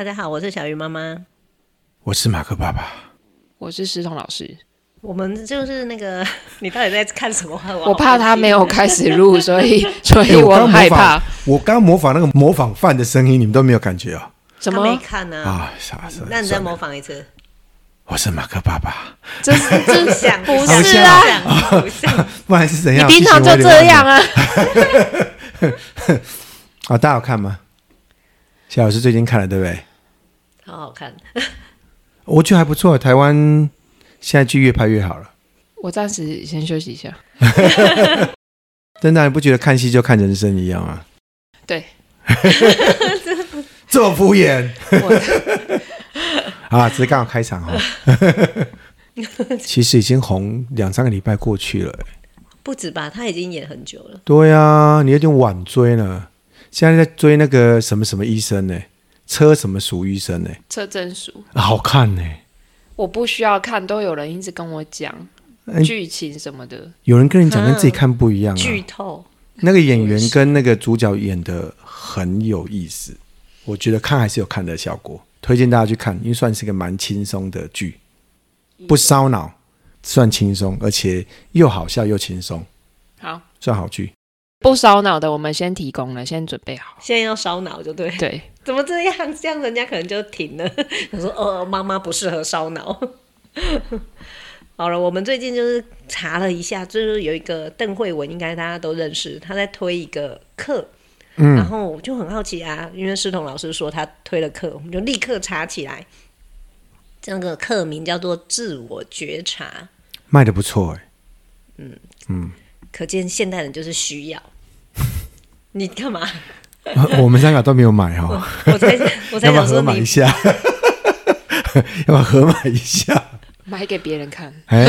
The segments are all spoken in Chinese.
大家好，我是小鱼妈妈，我是马克爸爸，我是石彤老师。我们就是那个，你到底在看什么？我，我怕他没有开始录，所以所以我很害怕。我刚模仿那个模仿犯的声音，你们都没有感觉啊？怎么没看呢？啊，啥事？那你再模仿一次。我是马克爸爸，这是真相，不是啊？不然是怎样？你平常就这样啊？啊，大家有看吗？谢老师最近看了，对不对？好好看，我觉得还不错。台湾现在剧越拍越好了。我暂时先休息一下。真的，你不觉得看戏就看人生一样啊？对，这么敷衍。啊，只是刚好开场哈。其实已经红两三个礼拜过去了，不止吧？他已经演很久了。对啊，你有点晚追了。现在在追那个什么什么医生呢？车什么属医生呢？车真属，好看呢。我不需要看，都有人一直跟我讲剧情什么的。有人跟你讲，跟自己看不一样啊。剧透。那个演员跟那个主角演的很有意思，我觉得看还是有看的效果。推荐大家去看，因为算是一个蛮轻松的剧，不烧脑，算轻松，而且又好笑又轻松。好，算好剧。不烧脑的，我们先提供了，先准备好。现在要烧脑就对。对，怎么这样？这样人家可能就停了。他说：“哦，妈妈不适合烧脑。”好了，我们最近就是查了一下，就是有一个邓慧文，应该大家都认识，他在推一个课。嗯，然后我就很好奇啊，因为师彤老师说他推了课，我们就立刻查起来。这个课名叫做“自我觉察”，卖的不错哎。嗯嗯。嗯可见现代人就是需要 你干嘛？我们三个都没有买哦。我才我才想说买一下，要不要合买一下？买给别人看。哎，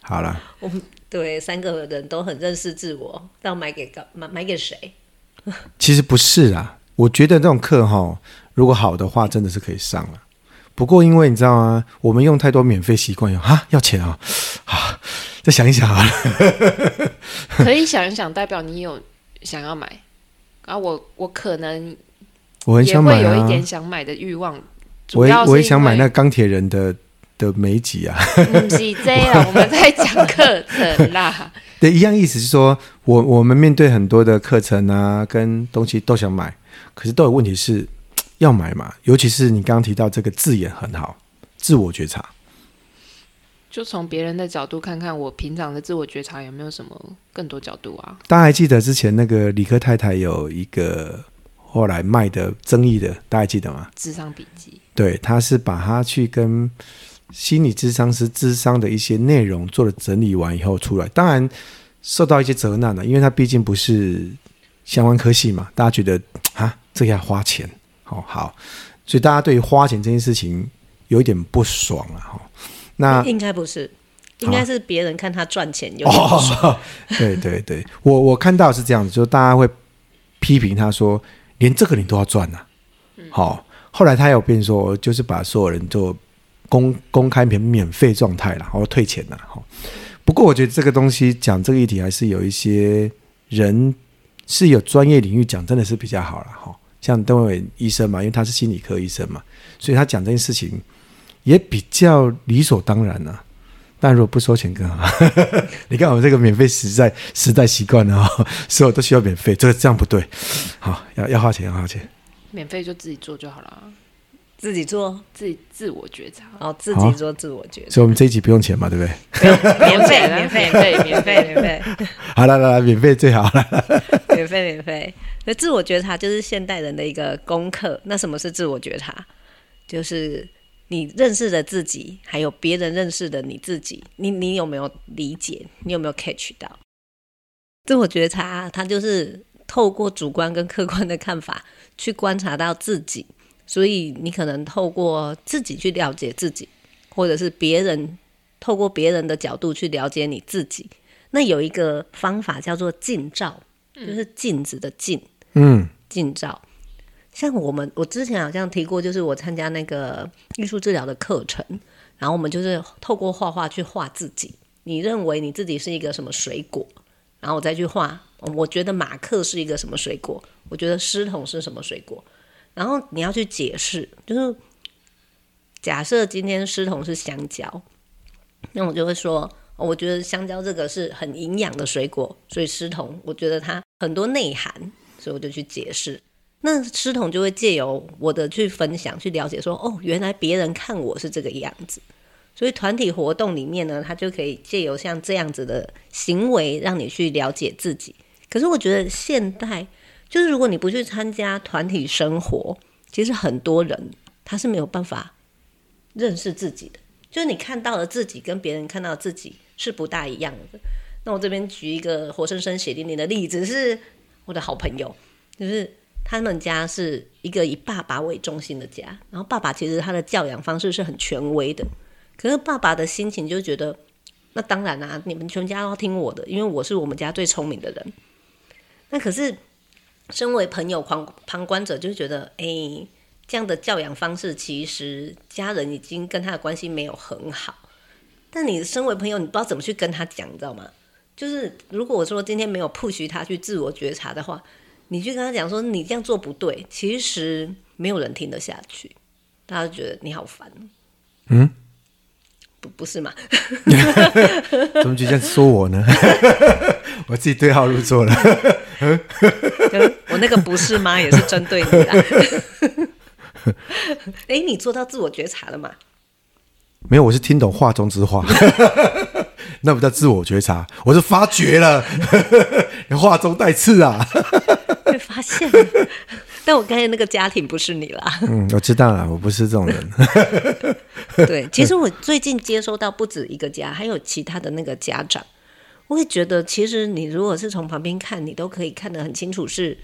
好了。我们对三个人都很认识自我，要买给买买给谁？其实不是啊，我觉得这种课哈，如果好的话，真的是可以上了。不过因为你知道吗？我们用太多免费习惯，啊，要钱啊，啊。再想一想啊，可以想一想，代表你有想要买啊。我我可能我很想买，会有一点想买的欲望。我也我也想买那钢铁人的的美集啊。不是这样，我们在讲课程啦。对，一样意思是说，我我们面对很多的课程啊，跟东西都想买，可是都有问题是要买嘛。尤其是你刚刚提到这个字眼很好，自我觉察。就从别人的角度看看，我平常的自我觉察有没有什么更多角度啊？大家还记得之前那个理科太太有一个后来卖的争议的，大家还记得吗？智商笔记。对，他是把他去跟心理智商师智商的一些内容做了整理完以后出来，当然受到一些责难了，因为他毕竟不是相关科系嘛，大家觉得啊，这个要花钱，好好，所以大家对于花钱这件事情有一点不爽了哈。那应该不是，应该是别人看他赚钱有哦。对对对，我我看到是这样子，就大家会批评他说，连这个你都要赚呐、啊。好、嗯，后来他有变说，就是把所有人都公公开免免费状态了，然后退钱了。好，不过我觉得这个东西讲这个议题，还是有一些人是有专业领域讲，真的是比较好了。哈，像邓惠文医生嘛，因为他是心理科医生嘛，所以他讲这件事情。也比较理所当然啊，但如果不收钱更好。你看我们这个免费时代时代习惯了啊，所有都需要免费，这个这样不对。好，要要花钱，要花钱。免费就自己做就好了，自己做，自己自我觉察，哦，自己做自我觉察。所以我们这一集不用钱嘛，对不对？免费，免费，免费，免费，免费。好了，来来，免费最好了。免费，免费。那自我觉察就是现代人的一个功课。那什么是自我觉察？就是。你认识的自己，还有别人认识的你自己，你你有没有理解？你有没有 catch 到？自我觉察，它就是透过主观跟客观的看法去观察到自己，所以你可能透过自己去了解自己，或者是别人透过别人的角度去了解你自己。那有一个方法叫做镜照，就是镜子的镜，嗯，镜照。像我们，我之前好像提过，就是我参加那个艺术治疗的课程，然后我们就是透过画画去画自己。你认为你自己是一个什么水果？然后我再去画。我觉得马克是一个什么水果？我觉得师彤是什么水果？然后你要去解释，就是假设今天师彤是香蕉，那我就会说，我觉得香蕉这个是很营养的水果，所以师彤我觉得它很多内涵，所以我就去解释。那师彤就会借由我的去分享，去了解说，哦，原来别人看我是这个样子。所以团体活动里面呢，他就可以借由像这样子的行为，让你去了解自己。可是我觉得现代就是，如果你不去参加团体生活，其实很多人他是没有办法认识自己的。就是你看到的自己跟别人看到自己是不大一样的。那我这边举一个活生生血淋淋的例子，是我的好朋友，就是他们家是一个以爸爸为中心的家，然后爸爸其实他的教养方式是很权威的。可是爸爸的心情就觉得，那当然啦、啊，你们全家都要听我的，因为我是我们家最聪明的人。那可是，身为朋友旁旁观者就觉得，哎、这样的教养方式其实家人已经跟他的关系没有很好。但你身为朋友，你不知道怎么去跟他讲，你知道吗？就是如果我说今天没有 push 他去自我觉察的话，你去跟他讲说你这样做不对，其实没有人听得下去，大家就觉得你好烦。嗯。不不是吗？怎么就这样说我呢？我自己对号入座了。我那个不是吗？也是针对你的。哎，你做到自我觉察了吗？没有，我是听懂话中之话。那不叫自我觉察，我是发觉了。话中带刺啊！被发现了。但我刚才那个家庭不是你啦。嗯，我知道了，我不是这种人。对，其实我最近接收到不止一个家，还有其他的那个家长，我会觉得，其实你如果是从旁边看，你都可以看得很清楚是，是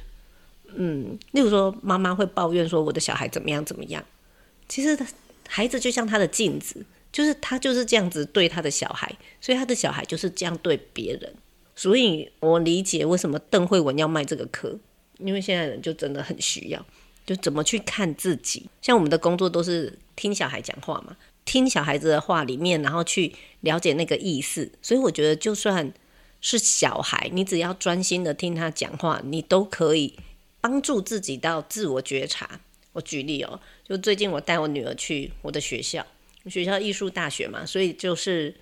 嗯，例如说妈妈会抱怨说我的小孩怎么样怎么样，其实孩子就像他的镜子，就是他就是这样子对他的小孩，所以他的小孩就是这样对别人，所以我理解为什么邓慧文要卖这个课。因为现在人就真的很需要，就怎么去看自己。像我们的工作都是听小孩讲话嘛，听小孩子的话里面，然后去了解那个意思。所以我觉得，就算是小孩，你只要专心的听他讲话，你都可以帮助自己到自我觉察。我举例哦，就最近我带我女儿去我的学校，学校艺术大学嘛，所以就是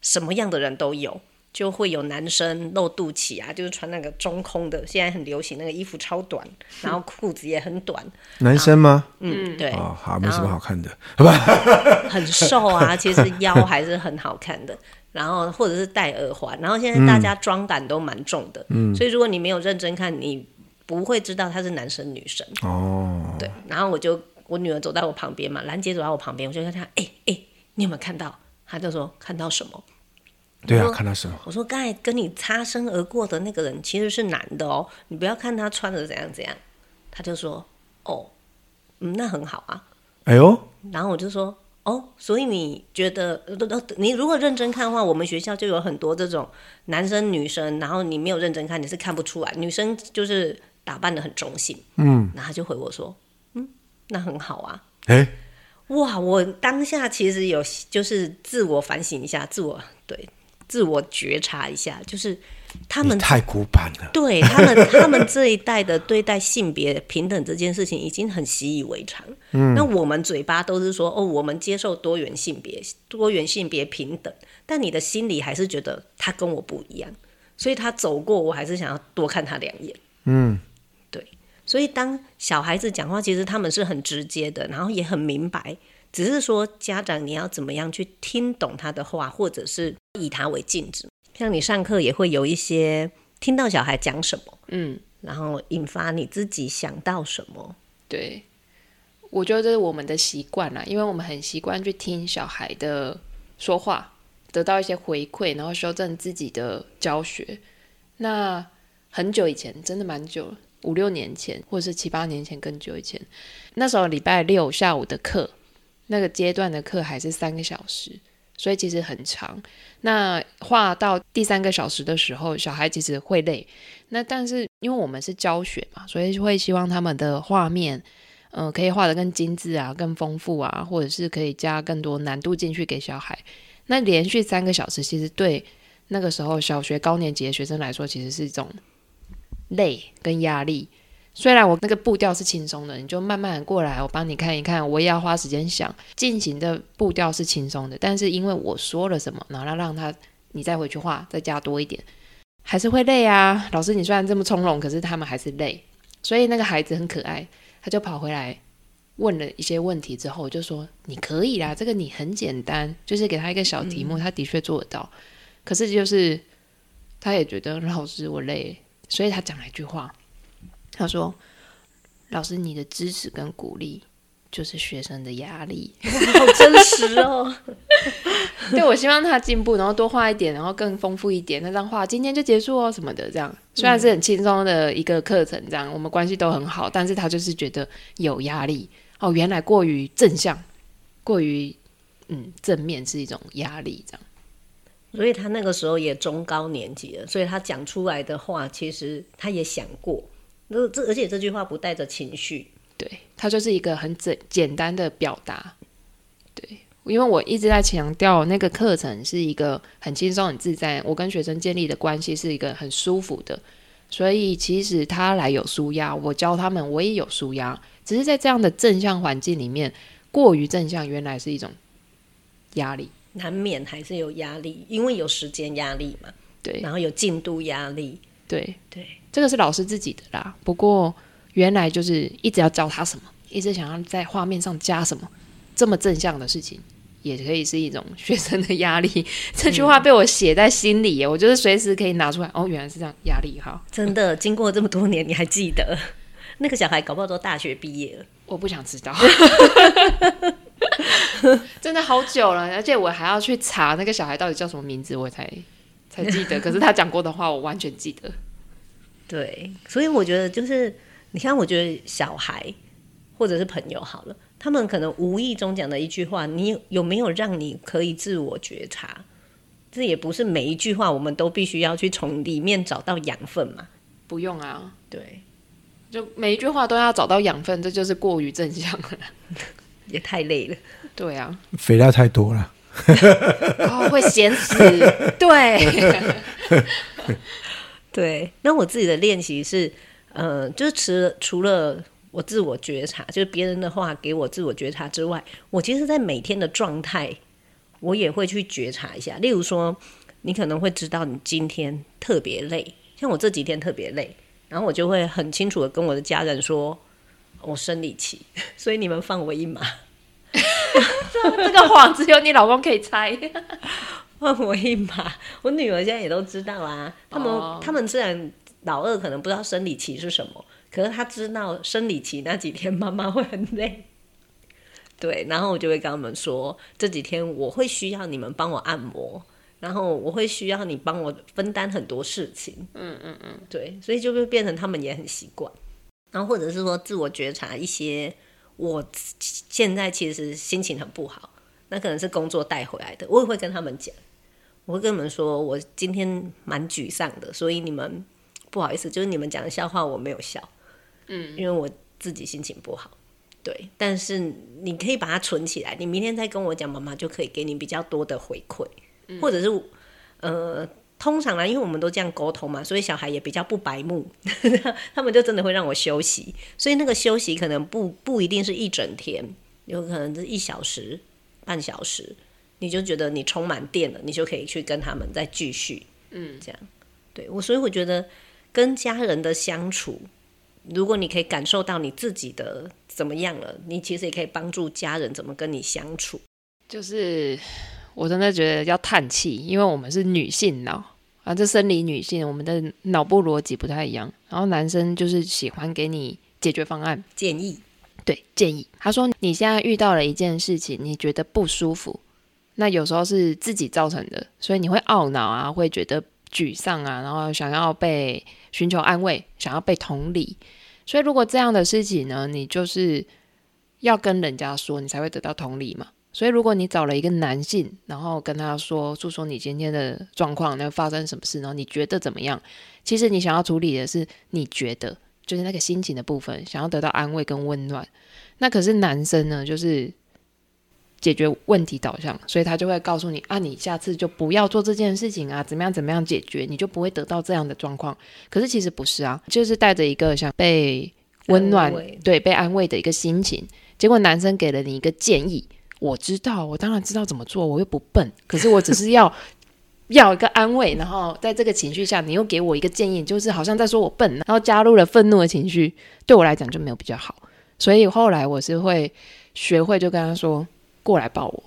什么样的人都有。就会有男生露肚脐啊，就是穿那个中空的，现在很流行那个衣服超短，然后裤子也很短。男生吗？嗯，对。哦，好，没什么好看的，好吧？很瘦啊，其实腰还是很好看的。然后或者是戴耳环，然后现在大家妆感都蛮重的，嗯，所以如果你没有认真看，你不会知道他是男生女生。哦，对。然后我就我女儿走在我旁边嘛，兰姐走在我旁边，我就跟她，哎、欸、哎、欸，你有没有看到？她就说看到什么？对啊，看到什么？我说刚才跟你擦身而过的那个人其实是男的哦，你不要看他穿的怎样怎样。他就说：“哦，嗯，那很好啊。”哎呦，然后我就说：“哦，所以你觉得，你如果认真看的话，我们学校就有很多这种男生女生，然后你没有认真看，你是看不出来。女生就是打扮的很中性，嗯，然后他就回我说：‘嗯，那很好啊。’哎，哇，我当下其实有就是自我反省一下，自我对。”自我觉察一下，就是他们太古板了。对他们，他们这一代的对待性别平等这件事情已经很习以为常。嗯，那我们嘴巴都是说哦，我们接受多元性别，多元性别平等，但你的心里还是觉得他跟我不一样，所以他走过，我还是想要多看他两眼。嗯，对。所以当小孩子讲话，其实他们是很直接的，然后也很明白。只是说，家长你要怎么样去听懂他的话，或者是以他为镜子。像你上课也会有一些听到小孩讲什么，嗯，然后引发你自己想到什么。对，我觉得这是我们的习惯啦，因为我们很习惯去听小孩的说话，得到一些回馈，然后修正自己的教学。那很久以前，真的蛮久了，五六年前，或者是七八年前更久以前，那时候礼拜六下午的课。那个阶段的课还是三个小时，所以其实很长。那画到第三个小时的时候，小孩其实会累。那但是因为我们是教学嘛，所以会希望他们的画面，嗯、可以画得更精致啊，更丰富啊，或者是可以加更多难度进去给小孩。那连续三个小时，其实对那个时候小学高年级的学生来说，其实是一种累跟压力。虽然我那个步调是轻松的，你就慢慢过来，我帮你看一看，我也要花时间想，进行的步调是轻松的，但是因为我说了什么，然后让他你再回去画，再加多一点，还是会累啊。老师，你虽然这么从容，可是他们还是累，所以那个孩子很可爱，他就跑回来。问了一些问题之后，我就说你可以啦，这个你很简单，就是给他一个小题目，他的确做得到。嗯、可是就是他也觉得老师我累，所以他讲了一句话，他说：“老师，你的支持跟鼓励就是学生的压力。”好真实哦。对，我希望他进步，然后多画一点，然后更丰富一点。那张画今天就结束哦，什么的这样。虽然是很轻松的一个课程，这样我们关系都很好，但是他就是觉得有压力。哦，原来过于正向，过于嗯正面是一种压力，这样。所以他那个时候也中高年级了，所以他讲出来的话，其实他也想过。那这而且这句话不带着情绪，对，它就是一个很简简单的表达。对，因为我一直在强调那个课程是一个很轻松、很自在，我跟学生建立的关系是一个很舒服的，所以其实他来有舒压，我教他们我也有舒压。只是在这样的正向环境里面，过于正向原来是一种压力，难免还是有压力，因为有时间压力嘛。对，然后有进度压力。对对，这个是老师自己的啦。不过原来就是一直要教他什么，一直想要在画面上加什么，这么正向的事情，也可以是一种学生的压力。嗯、这句话被我写在心里耶，我就是随时可以拿出来。哦，原来是这样，压力哈。真的，经过这么多年，你还记得？那个小孩搞不好都大学毕业了，我不想知道，真的好久了，而且我还要去查那个小孩到底叫什么名字，我才才记得。可是他讲过的话，我完全记得。对，所以我觉得就是，你看，我觉得小孩或者是朋友好了，他们可能无意中讲的一句话，你有没有让你可以自我觉察？这也不是每一句话我们都必须要去从里面找到养分嘛？不用啊，对。就每一句话都要找到养分，这就是过于正向了，也太累了。对啊，肥料太多了，哦，会咸死。对，对。那我自己的练习是，呃，就是除除了我自我觉察，就是别人的话给我自我觉察之外，我其实，在每天的状态，我也会去觉察一下。例如说，你可能会知道你今天特别累，像我这几天特别累。然后我就会很清楚的跟我的家人说，我生理期，所以你们放我一马。这个谎只有你老公可以猜，放我一马。我女儿现在也都知道啊。他们、oh. 他们虽然老二可能不知道生理期是什么，可是他知道生理期那几天妈妈会很累。对，然后我就会跟他们说，这几天我会需要你们帮我按摩。然后我会需要你帮我分担很多事情，嗯嗯嗯，对，所以就会变成他们也很习惯。然后或者是说自我觉察一些，我现在其实心情很不好，那可能是工作带回来的，我也会跟他们讲，我会跟你们说我今天蛮沮丧的，所以你们不好意思，就是你们讲的笑话我没有笑，嗯，因为我自己心情不好，对，但是你可以把它存起来，你明天再跟我讲，妈妈就可以给你比较多的回馈。或者是，呃，通常呢，因为我们都这样沟通嘛，所以小孩也比较不白目，他们就真的会让我休息。所以那个休息可能不不一定是一整天，有可能是一小时、半小时，你就觉得你充满电了，你就可以去跟他们再继续，嗯，这样。对我，所以我觉得跟家人的相处，如果你可以感受到你自己的怎么样了，你其实也可以帮助家人怎么跟你相处，就是。我真的觉得要叹气，因为我们是女性脑啊，这生理女性，我们的脑部逻辑不太一样。然后男生就是喜欢给你解决方案、建议，对，建议。他说你现在遇到了一件事情，你觉得不舒服，那有时候是自己造成的，所以你会懊恼啊，会觉得沮丧啊，然后想要被寻求安慰，想要被同理。所以如果这样的事情呢，你就是要跟人家说，你才会得到同理嘛。所以，如果你找了一个男性，然后跟他说诉说你今天的状况，那发生什么事，然后你觉得怎么样？其实你想要处理的是你觉得就是那个心情的部分，想要得到安慰跟温暖。那可是男生呢，就是解决问题导向，所以他就会告诉你啊，你下次就不要做这件事情啊，怎么样怎么样解决，你就不会得到这样的状况。可是其实不是啊，就是带着一个想被温暖，对，被安慰的一个心情。结果男生给了你一个建议，我知道，我当然知道怎么做，我又不笨，可是我只是要 要一个安慰，然后在这个情绪下，你又给我一个建议，就是好像在说我笨，然后加入了愤怒的情绪，对我来讲就没有比较好。所以后来我是会学会就跟他说，过来抱我，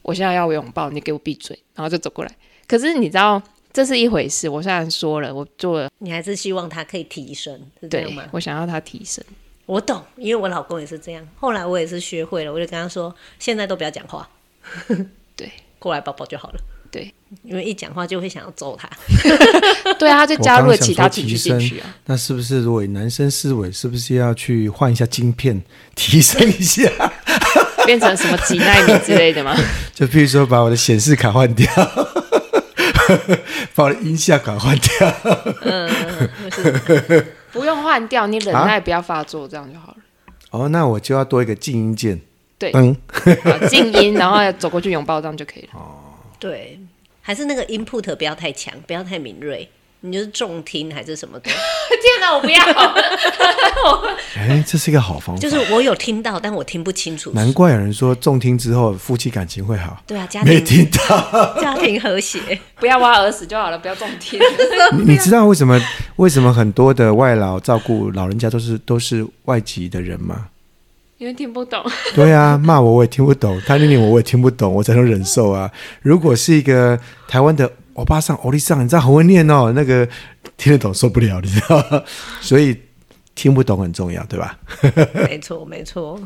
我现在要拥抱，你给我闭嘴，然后就走过来。可是你知道，这是一回事。我虽然说了，我做了，你还是希望他可以提升，是这样吗？我想要他提升。我懂，因为我老公也是这样。后来我也是学会了，我就跟他说，现在都不要讲话，对，过来抱抱就好了。对，因为一讲话就会想要揍他。对啊，他就加入了其他情绪进去啊。那是不是如果男生思维，是不是要去换一下晶片，提升一下，变成什么几奈米之类的吗？就譬如说，把我的显示卡换掉，把我的音效卡换掉。嗯，不用换掉，你忍耐不要发作，这样就好了。哦，那我就要多一个静音键。对，嗯，静音，然后走过去拥抱，这样就可以了。哦。对，还是那个 input 不要太强，不要太敏锐，你就是重听还是什么的？天哪，我不要！哎，这是一个好方法。就是我有听到，但我听不清楚。难怪有人说重听之后夫妻感情会好。对啊，家庭没听到，家庭和谐，不要挖耳屎就好了，不要重听。你知道为什么为什么很多的外劳照顾老人家都是都是外籍的人吗？因为听不懂，对啊，骂我我也听不懂，他念念我我也听不懂，我才能忍受啊。如果是一个台湾的欧巴桑、欧丽桑，你知道很会念哦，那个听得懂受不了，你知道吗？所以听不懂很重要，对吧？没错，没错。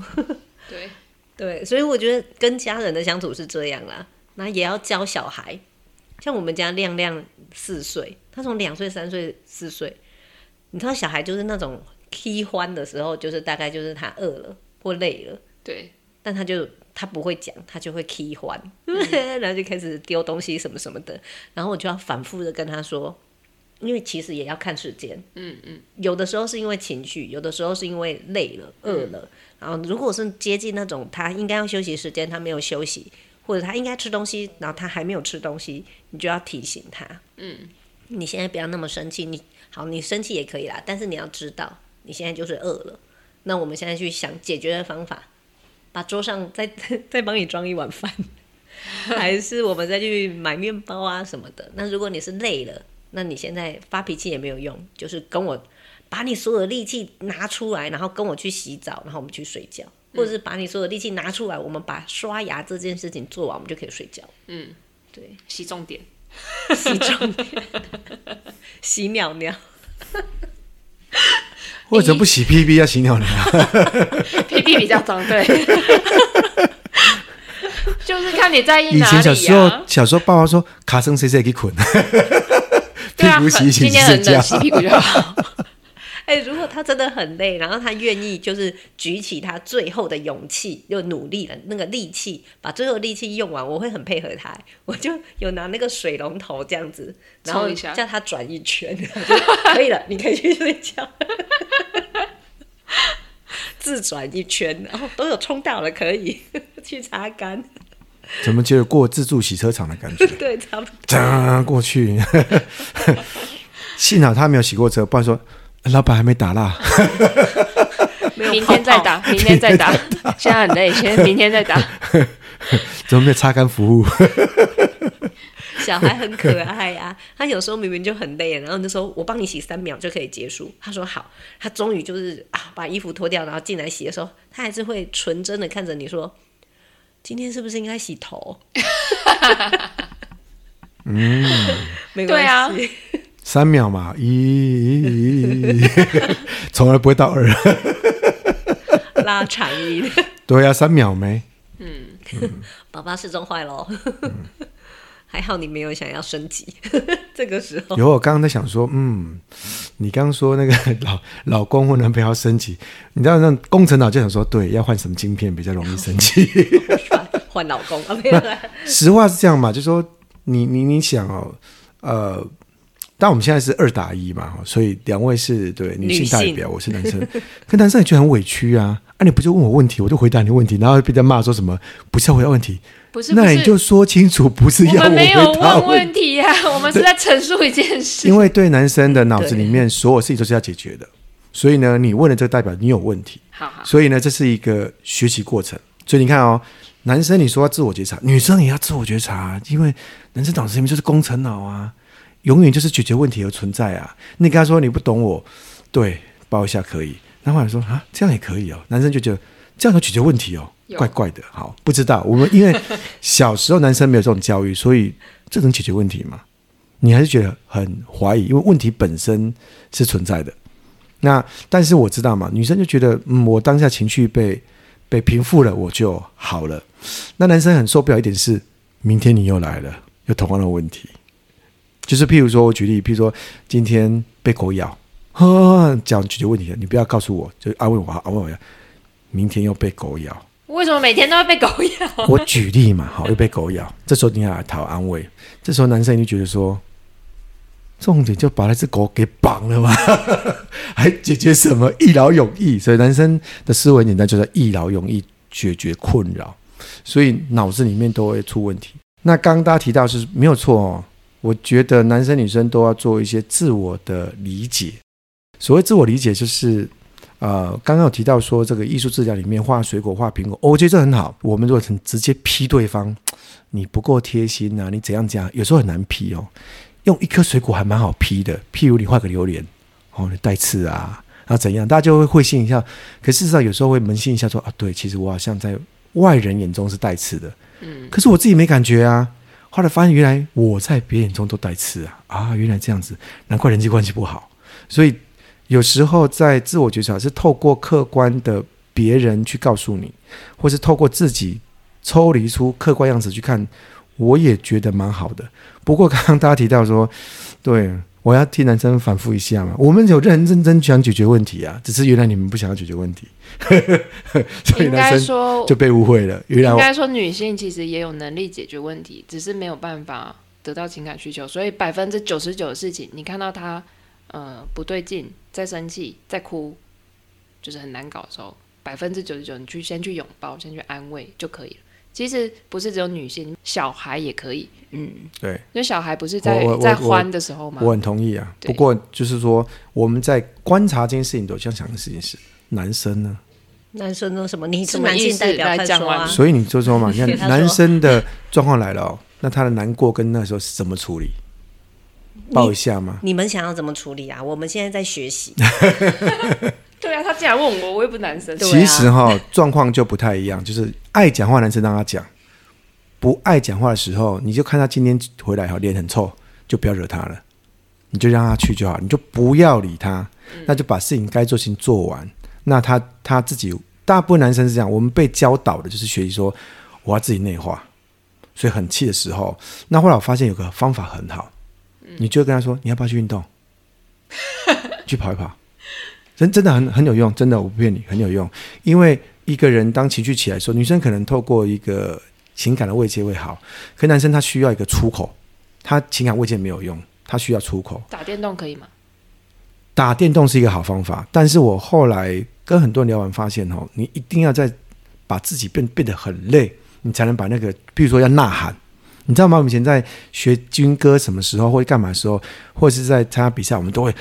对对，所以我觉得跟家人的相处是这样啦。那也要教小孩，像我们家亮亮四岁，他从两岁、三岁、四岁，你知道小孩就是那种踢欢的时候，就是大概就是他饿了。或累了，对，但他就他不会讲，他就会踢欢，嗯、然后就开始丢东西什么什么的，然后我就要反复的跟他说，因为其实也要看时间，嗯嗯，有的时候是因为情绪，有的时候是因为累了、饿了，嗯、然后如果是接近那种他应该要休息时间，他没有休息，或者他应该吃东西，然后他还没有吃东西，你就要提醒他，嗯，你现在不要那么生气，你好，你生气也可以啦，但是你要知道，你现在就是饿了。那我们现在去想解决的方法，把桌上再再 帮你装一碗饭，还是我们再去买面包啊什么的？那如果你是累了，那你现在发脾气也没有用，就是跟我把你所有的力气拿出来，然后跟我去洗澡，然后我们去睡觉，或者是把你所有的力气拿出来，我们把刷牙这件事情做完，我们就可以睡觉。嗯，对，洗重点，洗重点，洗鸟鸟。为什么不洗屁屁要洗尿尿？屁屁比较脏，对。就是看你在意哪里、啊、以前小时候，小时候爸爸说卡生谁谁给捆，屁股洗洗今天很冷，洗屁股就好。哎、欸，如果他真的很累，然后他愿意就是举起他最后的勇气，又努力了那个力气，把最后力气用完，我会很配合他。我就有拿那个水龙头这样子，然后叫他转一圈，可以了，你可以去睡觉。自转一圈，然后都有冲到了，可以 去擦干。怎么觉得过自助洗车场的感觉？对，差不多。过去，幸好他没有洗过车，不然说。老板还没打啦，明天再打，明天再打。现在很累，先 明天再打。怎么没有擦干服务？小孩很可爱呀、啊，他有时候明明就很累，然后就说：“我帮你洗三秒就可以结束。”他说：“好。”他终于就是啊，把衣服脱掉，然后进来洗的时候，他还是会纯真的看着你说：“今天是不是应该洗头？” 嗯，没关系。三秒嘛，咦，从来不会到二，拉长音。对呀，三秒没。嗯，宝宝始终坏喽。还好你没有想要升级。这个时候，有我刚刚在想说，嗯，你刚刚说那个老老公或男朋友要升级，你知道那工程脑就想说，对，要换什么晶片比较容易升级？换老公啊？实话是这样嘛，就说你你你想哦，呃。但我们现在是二打一嘛，所以两位是对女性代表，我是男生，跟男生也觉得很委屈啊！啊，你不就问我问题，我就回答你问题，然后被人骂说什么不是要回答问题，不是，那你就说清楚，不是要我们没有问问题呀、啊，我们是在陈述一件事。因为对男生的脑子里面，所有事情都是要解决的，所以呢，你问了这个代表你有问题。好好。所以呢，这是一个学习过程。所以你看哦，男生你说要自我觉察，女生也要自我觉察，因为男生脑子里面就是工程脑啊，永远就是解决问题而存在啊。你跟他说你不懂我，对，抱一下可以。然后后来说啊，这样也可以哦。男生就觉得这样能解决问题哦，怪怪的。好，不知道我们因为小时候男生没有这种教育，所以这能解决问题吗？你还是觉得很怀疑，因为问题本身是存在的。那但是我知道嘛，女生就觉得，嗯，我当下情绪被被平复了，我就好了。那男生很受不了一点是，明天你又来了，又同样的问题。就是譬如说，我举例，譬如说今天被狗咬，呵呵讲解决问题了，你不要告诉我，就安慰我，安慰我，明天又被狗咬。为什么每天都要被狗咬？我举例嘛，好，又被狗咬，这时候你要来讨安慰，这时候男生就觉得说。重点就把那只狗给绑了嘛，还解决什么一劳永逸？所以男生的思维简单，就是一劳永逸解决困扰，所以脑子里面都会出问题。那刚刚大家提到是没有错哦，我觉得男生女生都要做一些自我的理解。所谓自我理解，就是呃，刚刚有提到说这个艺术治疗里面画水果、画苹果，哦，我觉得这很好。我们如果很直接批对方，你不够贴心呐，你怎样讲，有时候很难批哦。用一颗水果还蛮好批的，譬如你画个榴莲，哦，你带刺啊，然后怎样，大家就会会心一笑。可事实上有时候会扪心一下说，说啊，对，其实我好像在外人眼中是带刺的，嗯，可是我自己没感觉啊。后来发现原来我在别人眼中都带刺啊，啊，原来这样子，难怪人际关系不好。所以有时候在自我觉察是透过客观的别人去告诉你，或是透过自己抽离出客观样子去看。我也觉得蛮好的，不过刚刚大家提到说，对，我要替男生反复一下嘛。我们有认认真真想解决问题啊，只是原来你们不想要解决问题，所以男生就被误会了。原来应该说女性其实也有能力解决问题，只是没有办法得到情感需求。所以百分之九十九的事情，你看到他呃不对劲，在生气，在哭，就是很难搞的时候，百分之九十九你去先去拥抱，先去安慰就可以了。其实不是只有女性，小孩也可以。嗯，对，因为小孩不是在在欢的时候吗？我很同意啊。不过就是说，我们在观察这件事情，都想想的事情是男生呢？男生呢？什么？你是男性代表来讲啊？所以你就说嘛，你看男生的状况来了哦，那他的难过跟那时候是怎么处理？抱一下吗？你们想要怎么处理啊？我们现在在学习。对啊，他竟然问我，我也不男生。其实哈、哦，状况就不太一样。就是爱讲话男生让他讲，不爱讲话的时候，你就看他今天回来哈，脸很臭，就不要惹他了，你就让他去就好，你就不要理他，那就把事情该做事情做完。那他他自己，大部分男生是这样，我们被教导的就是学习说我要自己内化，所以很气的时候，那后来我发现有个方法很好，你就跟他说，你要不要去运动，去跑一跑。真真的很很有用，真的我不骗你，很有用。因为一个人当情绪起来的时候，女生可能透过一个情感的慰藉会好，可男生他需要一个出口，他情感慰藉没有用，他需要出口。打电动可以吗？打电动是一个好方法，但是我后来跟很多人聊完发现哦，你一定要在把自己变变得很累，你才能把那个，比如说要呐喊，你知道吗？我们以前在学军歌什么时候或者干嘛的时候，或者是在参加比赛，我们都会。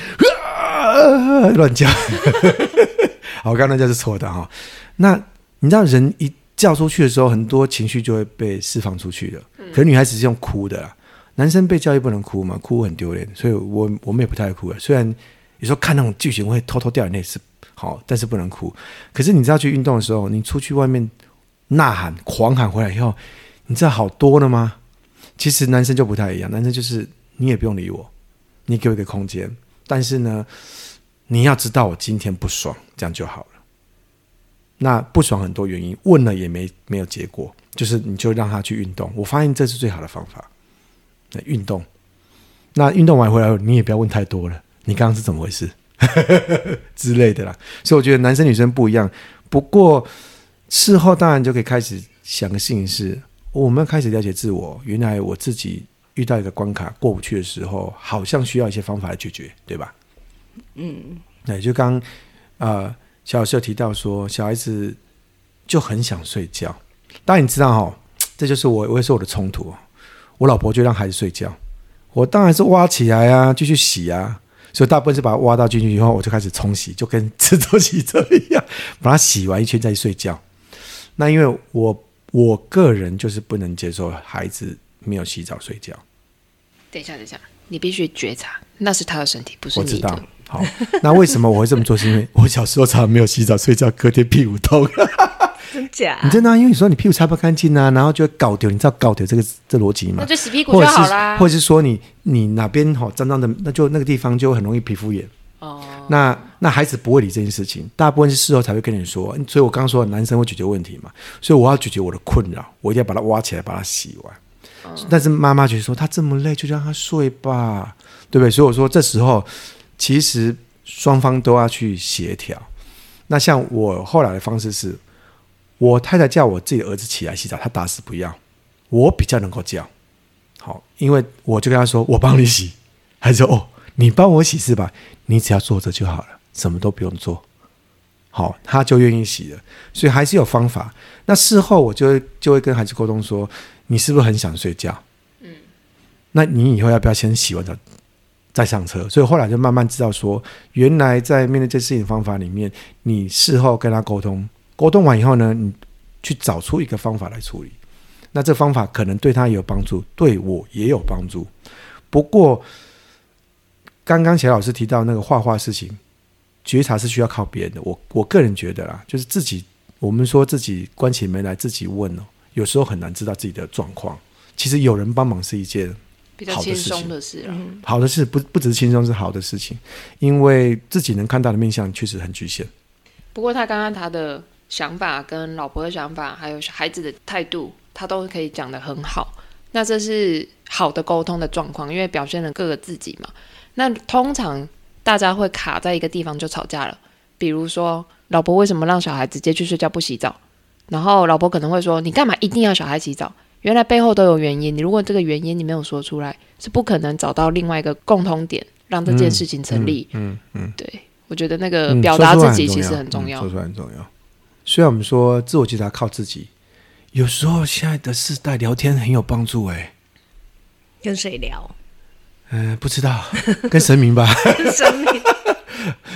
呃，乱叫，好，刚刚那叫是错的哈。那你知道，人一叫出去的时候，很多情绪就会被释放出去的。可是女孩子是用哭的啦，男生被教育不能哭嘛，哭很丢脸。所以我我们也不太会哭的。虽然有时候看那种剧情会偷偷掉眼泪是好，但是不能哭。可是你知道，去运动的时候，你出去外面呐喊、狂喊回来以后，你知道好多了吗？其实男生就不太一样，男生就是你也不用理我，你给我一个空间。但是呢，你要知道我今天不爽，这样就好了。那不爽很多原因，问了也没没有结果，就是你就让他去运动。我发现这是最好的方法。那运动，那运动完回来，你也不要问太多了。你刚刚是怎么回事 之类的啦。所以我觉得男生女生不一样。不过事后当然就可以开始想个事情是，我们开始了解自我。原来我自己。遇到一个关卡过不去的时候，好像需要一些方法来解决，对吧？嗯，那就刚呃，小老师有提到说，小孩子就很想睡觉。当然你知道哈、哦，这就是我，我也是我的冲突。我老婆就让孩子睡觉，我当然是挖起来啊，继续洗啊。所以大部分是把它挖到进去以后，我就开始冲洗，就跟自动洗车一样，把它洗完一圈再睡觉。那因为我我个人就是不能接受孩子没有洗澡睡觉。等一下，等一下，你必须觉察，那是他的身体，不是。我知道。好，那为什么我会这么做？是因为我小时候常常没有洗澡睡觉，隔天屁股痛。真假？你真的、啊？因为你说你屁股擦不干净啊，然后就会搞丢。你知道搞丢这个这逻辑吗？那就洗屁股就好啦。或者是说你你哪边好脏脏的，那就那个地方就很容易皮肤炎。哦。那那孩子不会理这件事情，大部分是事后才会跟你说。所以我刚刚说男生会解决问题嘛，所以我要解决我的困扰，我一定要把它挖起来，把它洗完。但是妈妈就说他这么累，就让他睡吧，对不对？所以我说这时候其实双方都要去协调。那像我后来的方式是，我太太叫我自己的儿子起来洗澡，他打死不要。我比较能够叫，好，因为我就跟他说：“我帮你洗。”还说：“哦，你帮我洗是吧？你只要坐着就好了，什么都不用做。”好，他就愿意洗了。所以还是有方法。那事后我就会就会跟孩子沟通说：“你是不是很想睡觉？”嗯，那你以后要不要先洗完澡？再上车，所以后来就慢慢知道说，原来在面对这事情的方法里面，你事后跟他沟通，沟通完以后呢，你去找出一个方法来处理。那这方法可能对他也有帮助，对我也有帮助。不过，刚刚钱老师提到那个画画事情，觉察是需要靠别人的。我我个人觉得啦，就是自己，我们说自己关起门来自己问哦，有时候很难知道自己的状况。其实有人帮忙是一件。比较轻松的事啊，好的事不不只是轻松，是好的事情，因为自己能看到的面相确实很局限。不过他刚刚他的想法跟老婆的想法，还有孩子的态度，他都可以讲得很好。那这是好的沟通的状况，因为表现了各个自己嘛。那通常大家会卡在一个地方就吵架了，比如说老婆为什么让小孩直接去睡觉不洗澡？然后老婆可能会说：“你干嘛一定要小孩洗澡？”原来背后都有原因，你如果这个原因你没有说出来，是不可能找到另外一个共通点，让这件事情成立。嗯嗯，嗯嗯对，我觉得那个表达自己其实很重要，说出来很重要。虽然我们说自我觉察靠自己，有时候现在的世代聊天很有帮助。哎，跟谁聊？嗯、呃，不知道，跟神明吧。神明。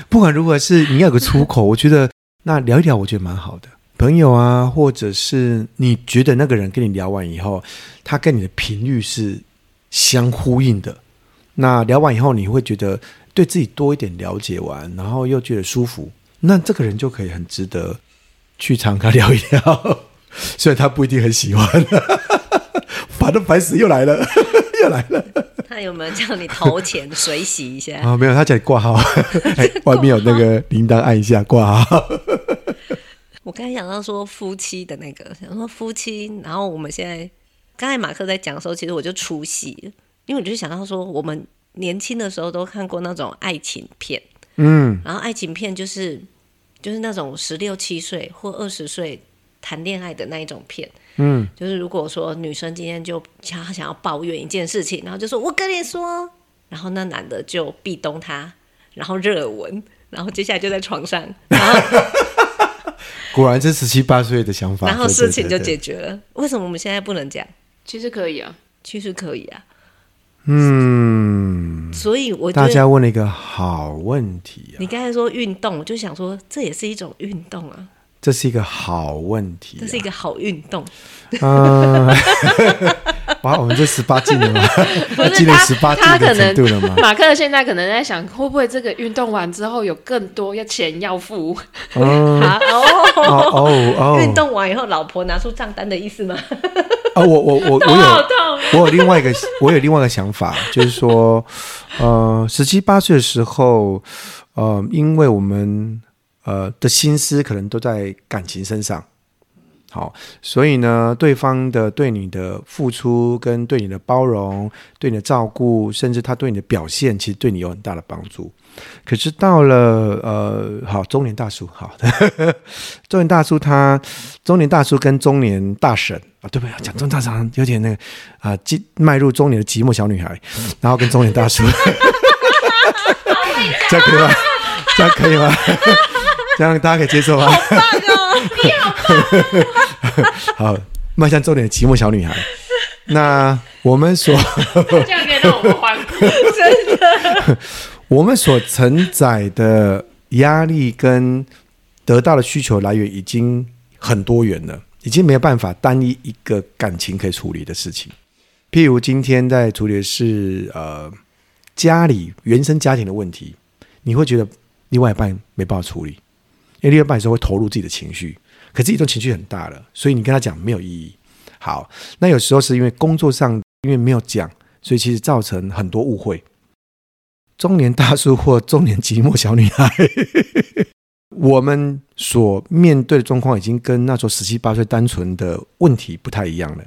不管如何是你要有个出口，我觉得那聊一聊，我觉得蛮好的。朋友啊，或者是你觉得那个人跟你聊完以后，他跟你的频率是相呼应的，那聊完以后你会觉得对自己多一点了解完，然后又觉得舒服，那这个人就可以很值得去常跟他聊一聊，虽然他不一定很喜欢，烦都烦死，又来了，又来了。他有没有叫你投钱水洗一下？啊、哦，没有，他叫你挂号，哎，外面有那个铃铛，按一下挂号。我刚才想到说夫妻的那个，想说夫妻，然后我们现在刚才马克在讲的时候，其实我就出戏，因为我就想到说，我们年轻的时候都看过那种爱情片，嗯，然后爱情片就是就是那种十六七岁或二十岁谈恋爱的那一种片，嗯，就是如果说女生今天就想想要抱怨一件事情，然后就说我跟你说，然后那男的就壁咚她，然后热吻，然后接下来就在床上，然后。果然是十七八岁的想法，然后事情就解决了。对对对对，为什么我们现在不能讲？其实可以啊，其实可以啊。嗯，所以我大家问了一个好问题啊。你刚才说运动，我就想说这也是一种运动啊。这是一个好问题，这是一个好运动。嗯，哇，我们这十八进了吗？进了十八进的程度了吗？马克现在可能在想，会不会这个运动完之后有更多要钱要付？哦 哦哦，运动完以后，老婆拿出账单的意思吗？啊，我我我我有，我有另外一个，我有另外一个想法，就是说，呃，十七八岁的时候，呃，因为我们。呃，的心思可能都在感情身上，好，所以呢，对方的对你的付出跟对你的包容、对你的照顾，甚至他对你的表现，其实对你有很大的帮助。可是到了呃，好，中年大叔，好，中年大叔他，中年大叔跟中年大婶啊，对不对？讲中年大婶有点那个啊，迈、呃、迈入中年的寂寞小女孩，然后跟中年大叔，这样可以吗？这样可以吗？这样大家可以接受吗？好棒哦！你好棒！好，迈向重点的寂寞小女孩。那我们所，这样可以让我们欢呼，真的。我们所承载的压力跟得到的需求来源已经很多元了，已经没有办法单一一个感情可以处理的事情。譬如今天在处理的是呃家里原生家庭的问题，你会觉得另外一半没办法处理，因为另一半有时候会投入自己的情绪，可是这种情绪很大了，所以你跟他讲没有意义。好，那有时候是因为工作上因为没有讲，所以其实造成很多误会。中年大叔或中年寂寞小女孩，我们所面对的状况已经跟那时候十七八岁单纯的问题不太一样了。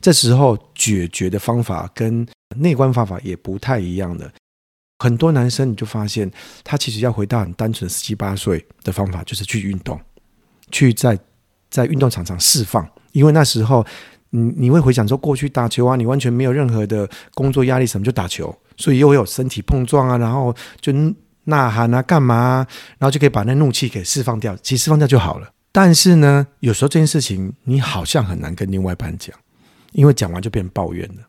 这时候解决的方法跟内观方法也不太一样了。很多男生你就发现，他其实要回到很单纯十七八岁的方法，就是去运动，去在在运动场上释放。因为那时候，你你会回想说，过去打球啊，你完全没有任何的工作压力，什么就打球，所以又有身体碰撞啊，然后就呐喊啊，干嘛啊，然后就可以把那怒气给释放掉，其实释放掉就好了。但是呢，有时候这件事情你好像很难跟另外一半讲。因为讲完就变抱怨了，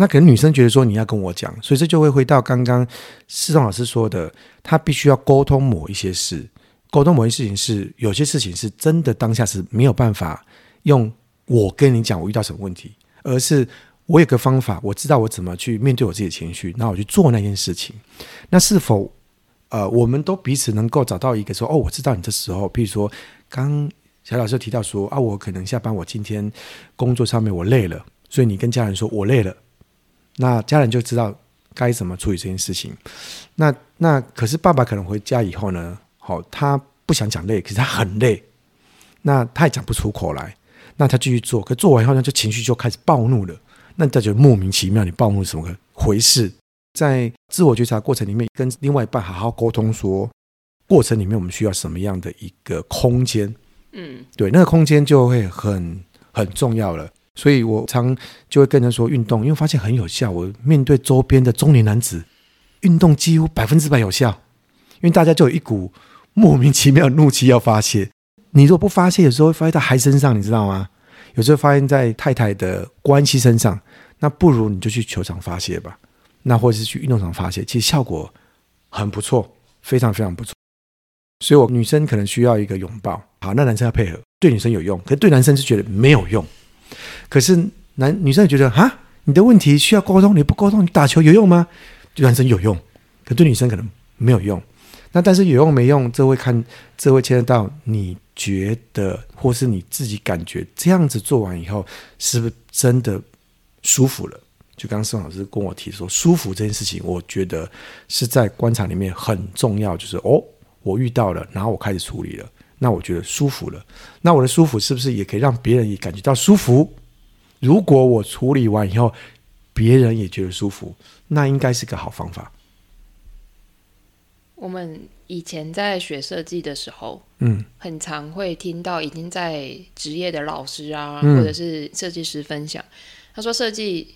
那可能女生觉得说你要跟我讲，所以这就会回到刚刚思彤老师说的，他必须要沟通某一些事，沟通某一些事情是有些事情是真的当下是没有办法用我跟你讲我遇到什么问题，而是我有个方法，我知道我怎么去面对我自己的情绪，那我去做那件事情。那是否呃，我们都彼此能够找到一个说哦，我知道你这时候，比如说刚。小老师提到说啊，我可能下班，我今天工作上面我累了，所以你跟家人说我累了，那家人就知道该怎么处理这件事情。那那可是爸爸可能回家以后呢，好，他不想讲累，可是他很累，那他也讲不出口来，那他继续做，可做完以后呢，就情绪就开始暴怒了，那他就莫名其妙，你暴怒是怎么回事？在自我觉察过程里面，跟另外一半好好沟通说，说过程里面我们需要什么样的一个空间。嗯，对，那个空间就会很很重要了。所以我常就会跟人说运动，因为发现很有效。我面对周边的中年男子，运动几乎百分之百有效，因为大家就有一股莫名其妙的怒气要发泄。你如果不发泄，有时候会发泄在孩子身上，你知道吗？有时候发现在太太的关系身上，那不如你就去球场发泄吧，那或者是去运动场发泄，其实效果很不错，非常非常不错。所以，我女生可能需要一个拥抱，好，那男生要配合，对女生有用，可是对男生是觉得没有用。可是男女生也觉得哈，你的问题需要沟通，你不沟通，你打球有用吗？对男生有用，可对女生可能没有用。那但是有用没用，这会看，这会牵扯到你觉得或是你自己感觉这样子做完以后，是不是真的舒服了？就刚刚宋老师跟我提说，舒服这件事情，我觉得是在观察里面很重要，就是哦。我遇到了，然后我开始处理了，那我觉得舒服了。那我的舒服是不是也可以让别人也感觉到舒服？如果我处理完以后，别人也觉得舒服，那应该是个好方法。我们以前在学设计的时候，嗯，很常会听到已经在职业的老师啊，嗯、或者是设计师分享，他说设计。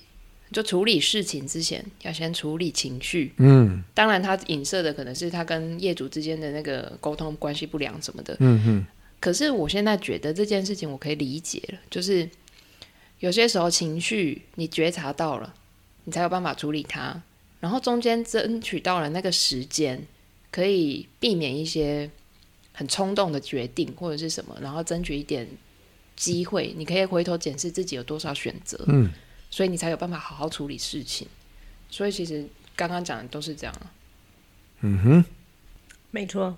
就处理事情之前，要先处理情绪。嗯，当然，他影射的可能是他跟业主之间的那个沟通关系不良什么的。嗯哼。可是我现在觉得这件事情我可以理解了，就是有些时候情绪你觉察到了，你才有办法处理它。然后中间争取到了那个时间，可以避免一些很冲动的决定或者是什么，然后争取一点机会，你可以回头检视自己有多少选择。嗯。所以你才有办法好好处理事情。所以其实刚刚讲的都是这样。嗯哼，没错。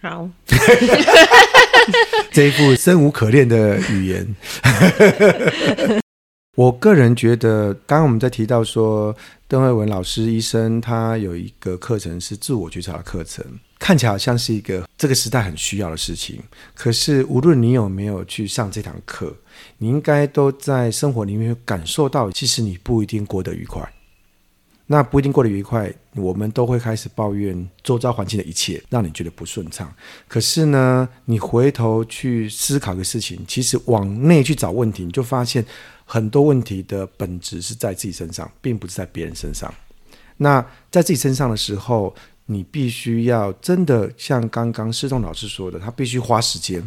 好，这一副生无可恋的语言。我个人觉得，刚刚我们在提到说，邓惠文老师医生他有一个课程是自我觉察的课程。看起来好像是一个这个时代很需要的事情，可是无论你有没有去上这堂课，你应该都在生活里面感受到，其实你不一定过得愉快。那不一定过得愉快，我们都会开始抱怨周遭环境的一切，让你觉得不顺畅。可是呢，你回头去思考个事情，其实往内去找问题，你就发现很多问题的本质是在自己身上，并不是在别人身上。那在自己身上的时候，你必须要真的像刚刚思彤老师说的，他必须花时间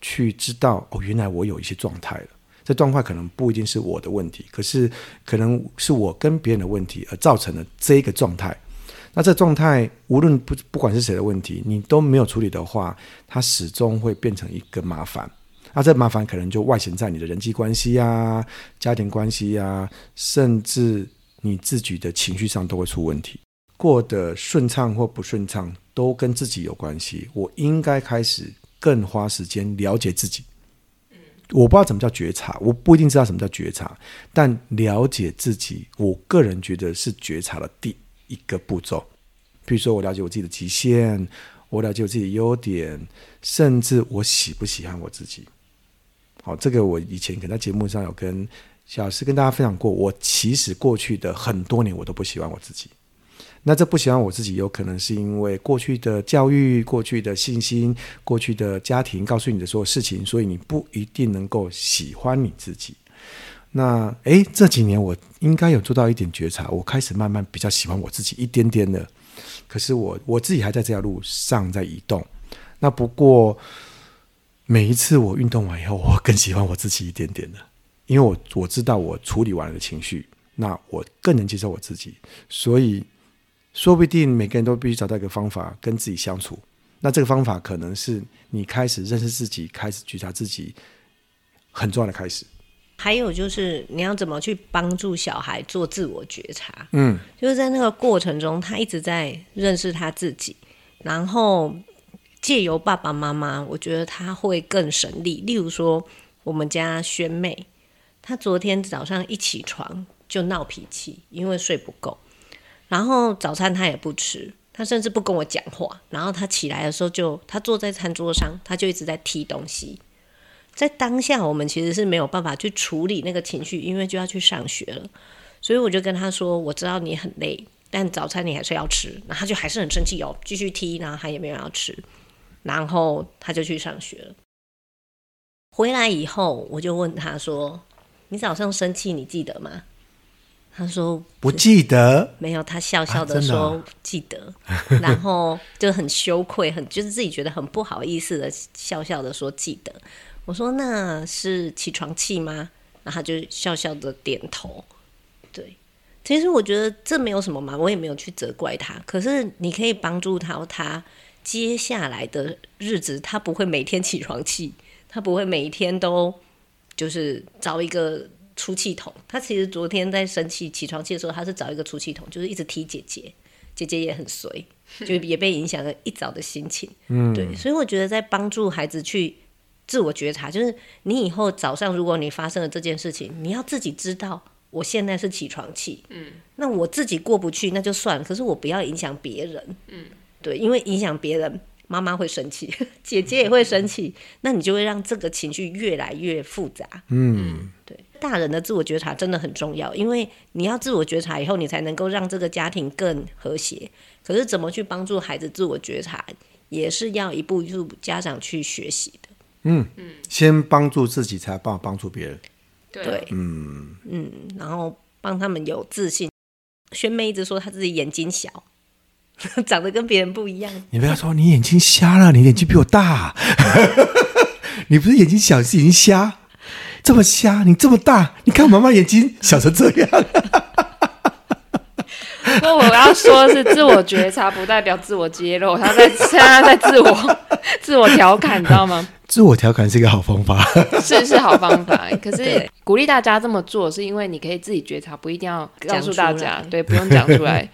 去知道哦，原来我有一些状态了。这状态可能不一定是我的问题，可是可能是我跟别人的问题而造成了这个状态。那这状态无论不不管是谁的问题，你都没有处理的话，它始终会变成一个麻烦。那这麻烦可能就外显在你的人际关系啊、家庭关系啊，甚至你自己的情绪上都会出问题。过得顺畅或不顺畅，都跟自己有关系。我应该开始更花时间了解自己。我不知道怎么叫觉察，我不一定知道什么叫觉察，但了解自己，我个人觉得是觉察的第一个步骤。比如说，我了解我自己的极限，我了解我自己的优点，甚至我喜不喜欢我自己。好，这个我以前可能在节目上有跟小师跟大家分享过。我其实过去的很多年，我都不喜欢我自己。那这不喜欢我自己，有可能是因为过去的教育、过去的信心、过去的家庭告诉你的所有事情，所以你不一定能够喜欢你自己。那诶，这几年我应该有做到一点觉察，我开始慢慢比较喜欢我自己一点点的。可是我我自己还在这条路上在移动。那不过每一次我运动完以后，我更喜欢我自己一点点的，因为我我知道我处理完了的情绪，那我更能接受我自己，所以。说不定每个人都必须找到一个方法跟自己相处。那这个方法可能是你开始认识自己、开始觉察自己很重要的开始。还有就是你要怎么去帮助小孩做自我觉察？嗯，就是在那个过程中，他一直在认识他自己，然后借由爸爸妈妈，我觉得他会更省力。例如说，我们家萱妹，她昨天早上一起床就闹脾气，因为睡不够。然后早餐他也不吃，他甚至不跟我讲话。然后他起来的时候就，他坐在餐桌上，他就一直在踢东西。在当下，我们其实是没有办法去处理那个情绪，因为就要去上学了。所以我就跟他说：“我知道你很累，但早餐你还是要吃。”然后他就还是很生气哦，继续踢，然后他也没有要吃。然后他就去上学了。回来以后，我就问他说：“你早上生气，你记得吗？”他说不记得，没有。他笑笑的说、啊、记得，然后就很羞愧，很就是自己觉得很不好意思的笑笑的说记得。我说那是起床气吗？然后他就笑笑的点头。对，其实我觉得这没有什么嘛，我也没有去责怪他。可是你可以帮助他，他接下来的日子他不会每天起床气，他不会每一天都就是找一个。出气筒，他其实昨天在生气、起床气的时候，他是找一个出气筒，就是一直踢姐姐，姐姐也很随，就也被影响了一早的心情。嗯，对，所以我觉得在帮助孩子去自我觉察，就是你以后早上如果你发生了这件事情，你要自己知道，我现在是起床气，嗯，那我自己过不去那就算了，可是我不要影响别人，嗯，对，因为影响别人，妈妈会生气，姐姐也会生气，那你就会让这个情绪越来越复杂，嗯，对。大人的自我觉察真的很重要，因为你要自我觉察以后，你才能够让这个家庭更和谐。可是怎么去帮助孩子自我觉察，也是要一步一步家长去学习的。嗯嗯，先帮助自己，才帮帮助别人。对，嗯嗯，然后帮他们有自信。萱妹一直说她自己眼睛小，长得跟别人不一样。你不要说你眼睛瞎了，你眼睛比我大。你不是眼睛小，是眼睛瞎。这么瞎，你这么大，你看妈妈眼睛小成这样。那我要说的是，自我觉察不代表自我揭露，他在现在在自我 自我调侃，你知道吗？自我调侃是一个好方法，是是好方法。可是鼓励大家这么做，是因为你可以自己觉察，不一定要告诉大家，对，不用讲出来，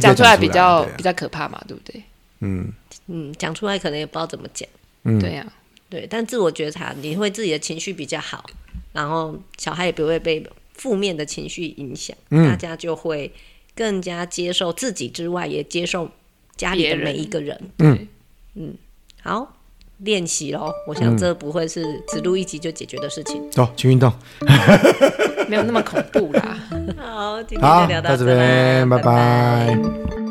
讲出来比较比较可怕嘛，对不对？嗯。嗯，讲出来可能也不知道怎么讲，嗯，对呀，对。但自我觉察，你会自己的情绪比较好。然后小孩也不会被负面的情绪影响，嗯，大家就会更加接受自己之外，也接受家里的每一个人。嗯嗯，好，练习喽。我想这不会是只录一集就解决的事情。走，去运动，没有那么恐怖啦。好，今天就聊到这边，拜拜。拜拜。